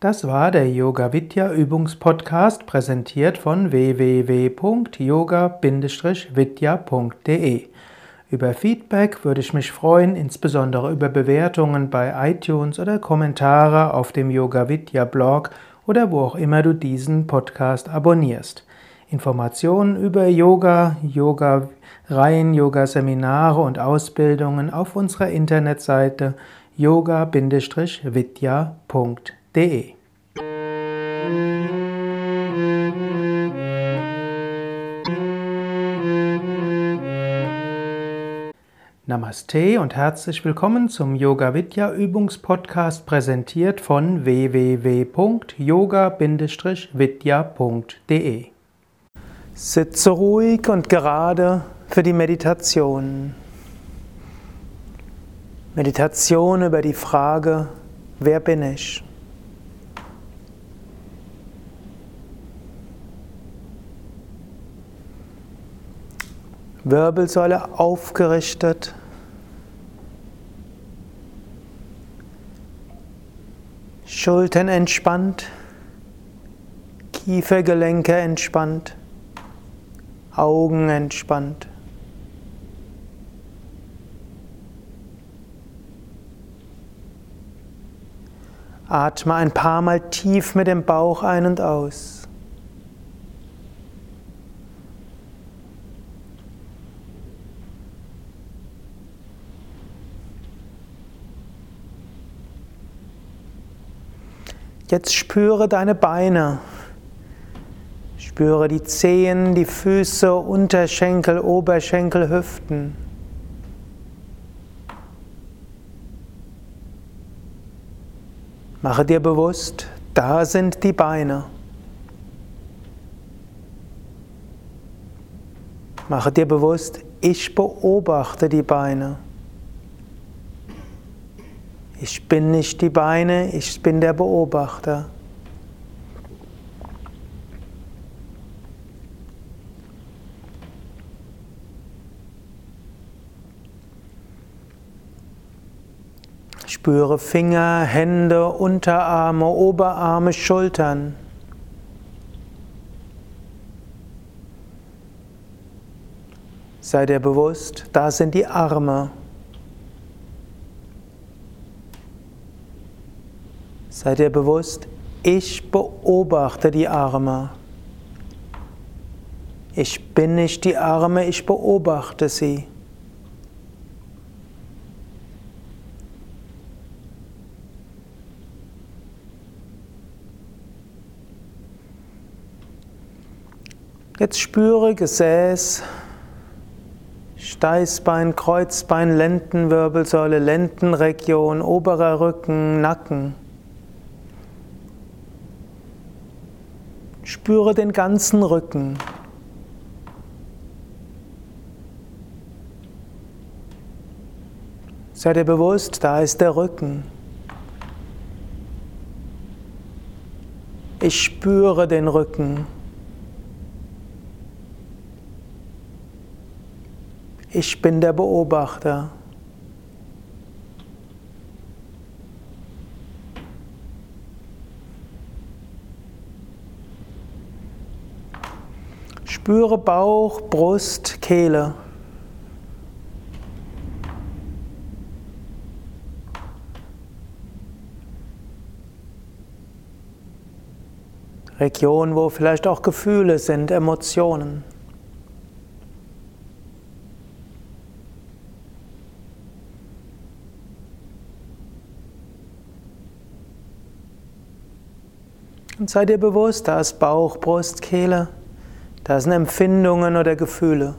Das war der Yoga Vidya Übungspodcast, präsentiert von www.yoga-vidya.de. Über Feedback würde ich mich freuen, insbesondere über Bewertungen bei iTunes oder Kommentare auf dem Yoga Vidya Blog oder wo auch immer du diesen Podcast abonnierst. Informationen über Yoga, Yoga-Reihen, Yoga-Seminare und Ausbildungen auf unserer Internetseite yoga-vidya.de Namaste und herzlich willkommen zum Yoga Vidya Übungspodcast präsentiert von www.yoga-vidya.de. Sitze ruhig und gerade für die Meditation. Meditation über die Frage, wer bin ich? Wirbelsäule aufgerichtet. Schultern entspannt, Kiefergelenke entspannt, Augen entspannt. Atme ein paar Mal tief mit dem Bauch ein und aus. Jetzt spüre deine Beine. Spüre die Zehen, die Füße, Unterschenkel, Oberschenkel, Hüften. Mache dir bewusst, da sind die Beine. Mache dir bewusst, ich beobachte die Beine. Ich bin nicht die Beine, ich bin der Beobachter. Spüre Finger, Hände, Unterarme, Oberarme, Schultern. Sei dir bewusst, da sind die Arme. Sei dir bewusst, ich beobachte die Arme. Ich bin nicht die Arme, ich beobachte sie. Jetzt spüre Gesäß, Steißbein, Kreuzbein, Lendenwirbelsäule, Lendenregion, oberer Rücken, Nacken. Spüre den ganzen Rücken. Sei dir bewusst, da ist der Rücken. Ich spüre den Rücken. Ich bin der Beobachter. Spüre Bauch, Brust, Kehle. Region, wo vielleicht auch Gefühle sind, Emotionen. Und sei dir bewusst, da ist Bauch, Brust, Kehle. Das sind Empfindungen oder Gefühle.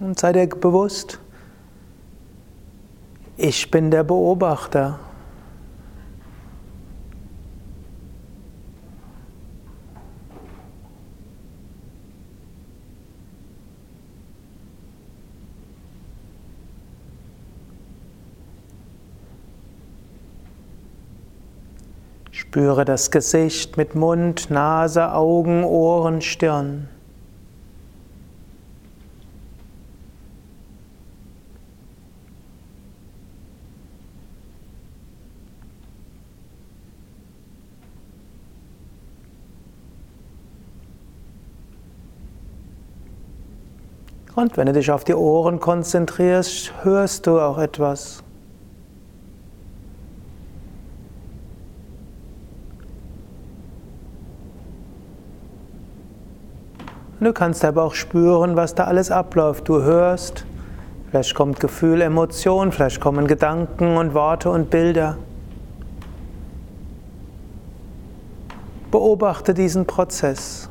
Und sei dir bewusst, ich bin der Beobachter. Spüre das Gesicht mit Mund, Nase, Augen, Ohren, Stirn. Und wenn du dich auf die Ohren konzentrierst, hörst du auch etwas. Du kannst aber auch spüren, was da alles abläuft. Du hörst, vielleicht kommt Gefühl, Emotion, vielleicht kommen Gedanken und Worte und Bilder. Beobachte diesen Prozess.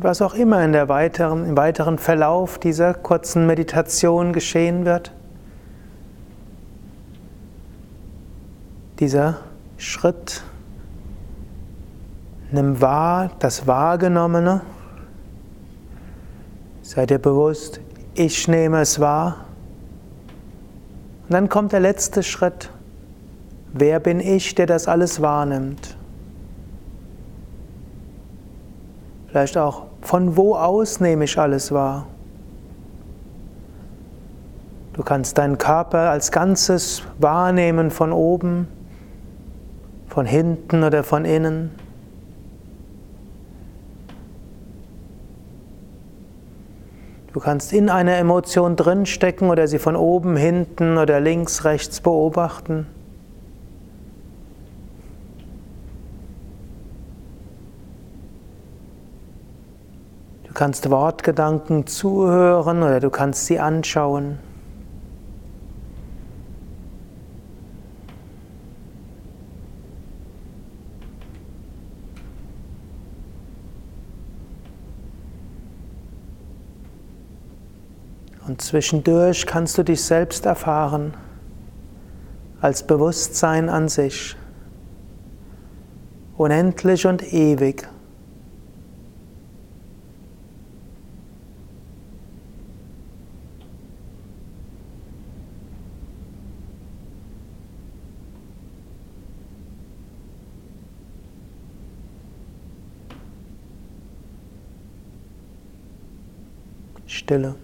Und was auch immer in der weiteren, im weiteren Verlauf dieser kurzen Meditation geschehen wird, dieser Schritt, nimm wahr das Wahrgenommene, sei dir bewusst, ich nehme es wahr. Und dann kommt der letzte Schritt, wer bin ich, der das alles wahrnimmt? Vielleicht auch, von wo aus nehme ich alles wahr? Du kannst deinen Körper als Ganzes wahrnehmen von oben, von hinten oder von innen. Du kannst in einer Emotion drinstecken oder sie von oben, hinten oder links, rechts beobachten. Kannst Wortgedanken zuhören oder du kannst sie anschauen. Und zwischendurch kannst du dich selbst erfahren als Bewusstsein an sich, unendlich und ewig. Stille.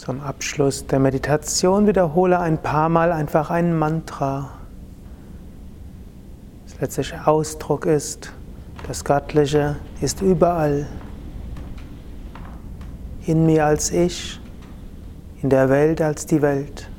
Zum Abschluss der Meditation wiederhole ein paar Mal einfach ein Mantra, das letztlich Ausdruck ist, das Göttliche ist überall, in mir als ich, in der Welt als die Welt.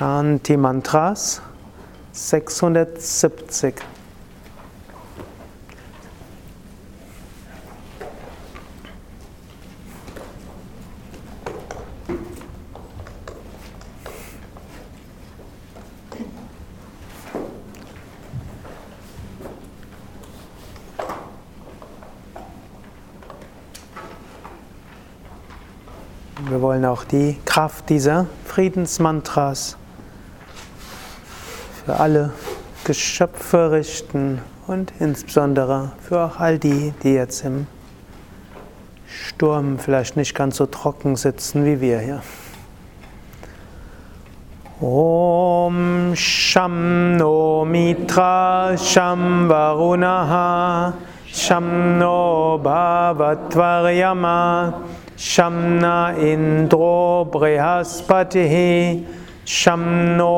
Shanti Mantras 670. Wir wollen auch die Kraft dieser Friedensmantras für alle Geschöpfe richten und insbesondere für auch all die, die jetzt im Sturm vielleicht nicht ganz so trocken sitzen wie wir hier. Om Sham No Mitra Sham Varunaha Sham No Bhavatvaryama Shamna Indro Brihaspatihi शं नो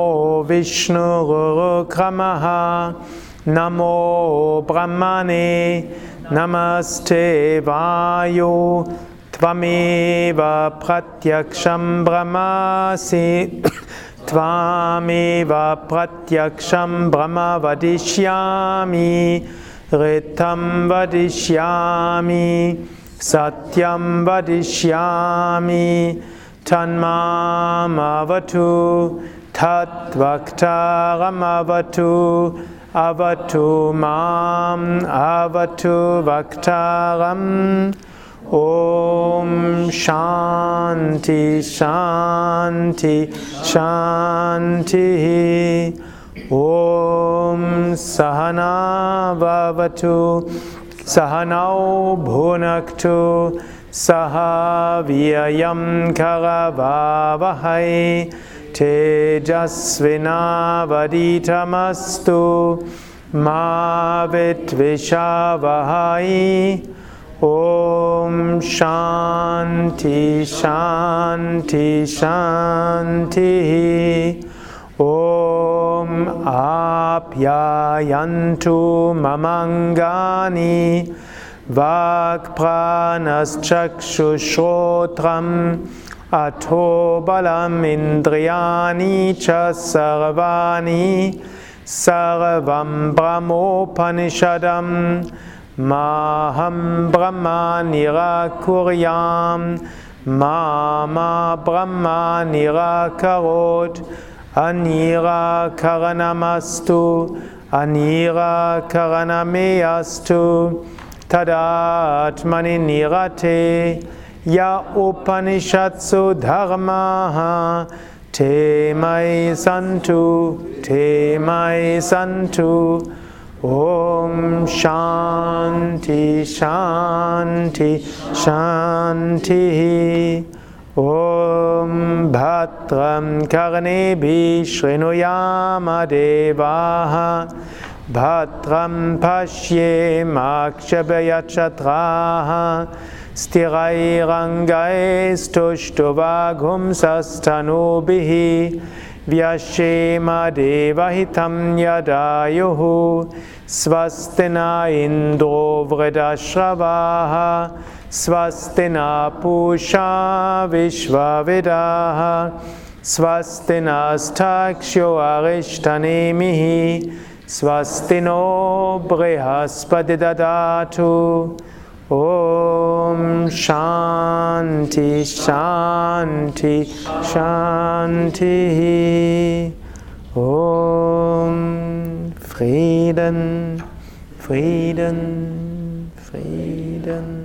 विष्णुगुरुकमः नमो ब्रह्मणे नमस्ते वायु त्वमेव प्रत्यक्षं ब्रह्मासि त्वामेव प्रत्यक्षं भ्रम वदिष्यामि ऋतं वदिष्यामि सत्यं वदिष्यामि Tanmamavatu Tatvaktaramavatu Avatu Mam Avatu Vaktaram Om Shanti Shanti Shanti Om Sahana Vavatu Sahanau Bhunaktu Saha Vyayam Karavavahai Tejasvina Vaditamastu Ma Vitvishavahai Om Shanti Shanti Shanti Om Apyayantu Mamangani Vakpranaschakshushotram Ato balam indriyani cha sarvani sarvam brahmopanishadam maham brahma nirakuryam mama brahma nirakarot anira karanamastu तदात्मनि निगते य उपनिषत्सु धग्माः ठेमयि सन्थु ठेमयि सन्तु। ॐ शाण्ठि शाण्ठि शण्ठिः ॐ भद्रं कर्णेभिः भगनेभीष्विनुयामदेवाः भद्रं पश्ये माक्षभ्यक्षाः स्तिगै गङ्गैस्तुष्टु यदायुः स्वस्ति न इन्द्रो वृदश्रवाः स्वस्ति न पूषा विश्वविदाः स्वस्ति नष्टाक्ष्यो अरिष्ठनेमिः Swastino brihaspati dadatu Om Shanti Shanti Shanti. Om Frieden Frieden Frieden